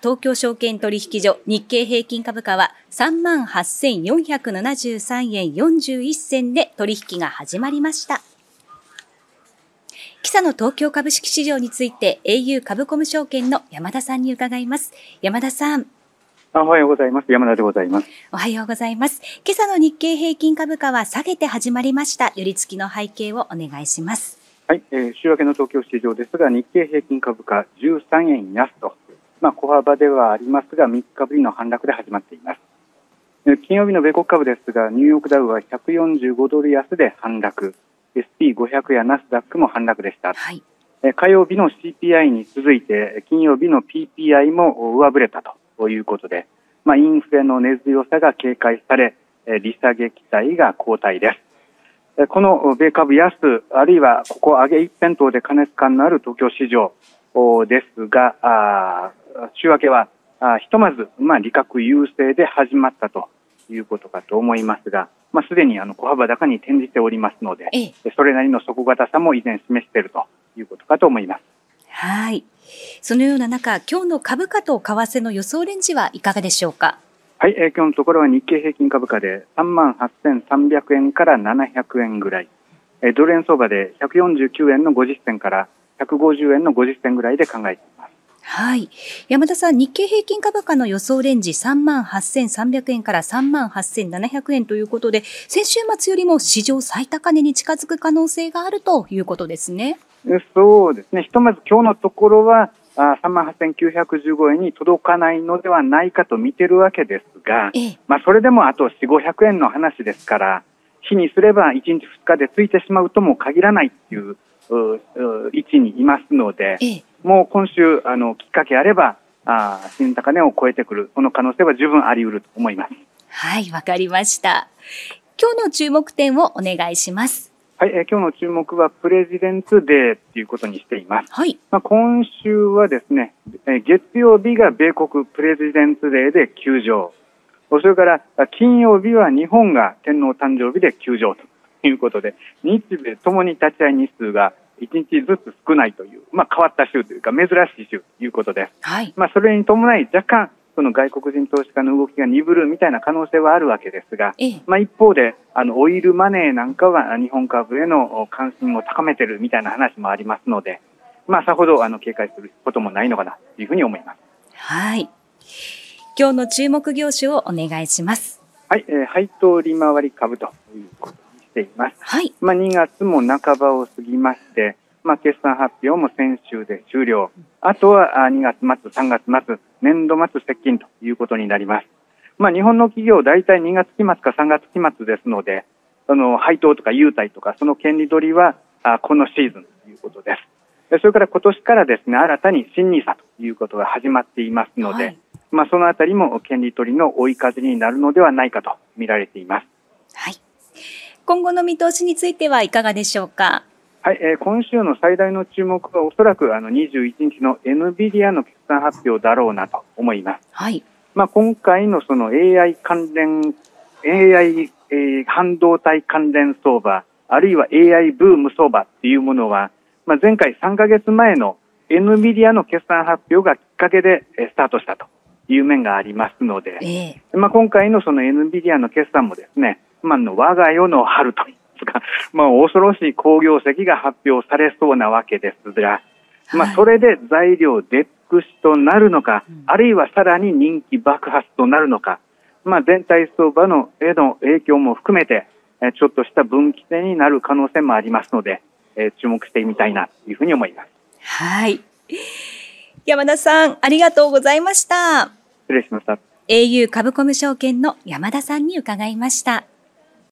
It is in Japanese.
東京証券取引所日経平均株価は38,473円41銭で取引が始まりました。今朝の東京株式市場について au 株コム証券の山田さんに伺います。山田さん。おはようございます。山田でございます。おはようございます。今朝の日経平均株価は下げて始まりました。寄り付きの背景をお願いします。はい、えー、週明けの東京市場ですが、日経平均株価13円安とまあ、小幅ではありますが、3日ぶりの反落で始まっています。金曜日の米国株ですが、ニューヨークダウは145ドル安で反落、SP500 やナスダックも反落でした。はい、火曜日の CPI に続いて、金曜日の PPI も上振れたということで、まあ、インフレの根強さが警戒され、利下げ期待が後退です。この米株安、あるいはここ上げ一辺倒で過熱感のある東京市場ですが、週明けはあひとまず、まあ、利確優勢で始まったということかと思いますが、まあ、すでにあの小幅高に転じておりますので、ええ、それなりの底堅さも以前示しているということかと思います。はい。そのような中、今日の株価と為替の予想レンジはいかがでしょうか？はい、えー、今日のところは日経平均株価で3万8300円から700円ぐらい、えー、ドル円相場で149円の50銭から150円の50銭ぐらいで考えています。はい。山田さん、日経平均株価の予想レンジ3万8300円から3万8700円ということで、先週末よりも史上最高値に近づく可能性があるということですね。そうですね。ひとまず今日のところは、3万8915円に届かないのではないかと見てるわけですが、ええ、まあそれでもあと4、500円の話ですから、日にすれば1日2日でついてしまうとも限らないっていう位置にいますので、ええ、もう今週あのきっかけあればあ新高値を超えてくるその可能性は十分あり得ると思います。はいわかりました。今日の注目点をお願いします。はい、え今日の注目はプレジデンツデーということにしています。はい。まあ、今週はですね、え月曜日が米国プレジデンツデーで休場。それから金曜日は日本が天皇誕生日で休場ということで、日米ともに立ち会い日数が1日ずつ少ないという、まあ、変わった州というか、珍しい州ということです。はい、まあ、それに伴い、若干、その外国人投資家の動きが鈍るみたいな可能性はあるわけですが、まあ、一方で、あの、オイルマネーなんかは日本株への関心を高めてるみたいな話もありますので、まあ、さほど、あの、警戒することもないのかなというふうに思います。はい。今日の注目業種をお願いします。はい、えー、配当利回り株ということしています。はい。まあ、2月も半ばを過ぎまして、まあ、決算発表も先週で終了。あとは2月末、3月末、年度末接近ということになります。まあ、日本の企業、大体2月期末か3月期末ですので、その配当とか優待とか、その権利取りはあこのシーズンということです。それから今年からですね、新たに新 NISA ということが始まっていますので、はい、まあ、そのあたりも権利取りの追い風になるのではないかと見られています。はい。今後の見通しについてはいかがでしょうか？はい、えー、今週の最大の注目はおそらくあの21日の NVIDIA の決算発表だろうなと思います。はい。まあ今回のその AI 関連 AI、えー、半導体関連相場あるいは AI ブーム相場っていうものは、まあ、前回3ヶ月前の NVIDIA の決算発表がきっかけでスタートしたという面がありますので、えー、まあ今回のその NVIDIA の決算もですね、まあ、の我が世の春というか、まあ、恐ろしい好業績が発表されそうなわけですが、まあ、それで材料デックスとなるのか、あるいはさらに人気爆発となるのか、まあ、全体相場のへの影響も含めて、ちょっとした分岐点になる可能性もありますので、え注目してみたいなというふうに思います。はい。山田さん、ありがとうございました。失礼しました。au 株コム証券の山田さんに伺いました。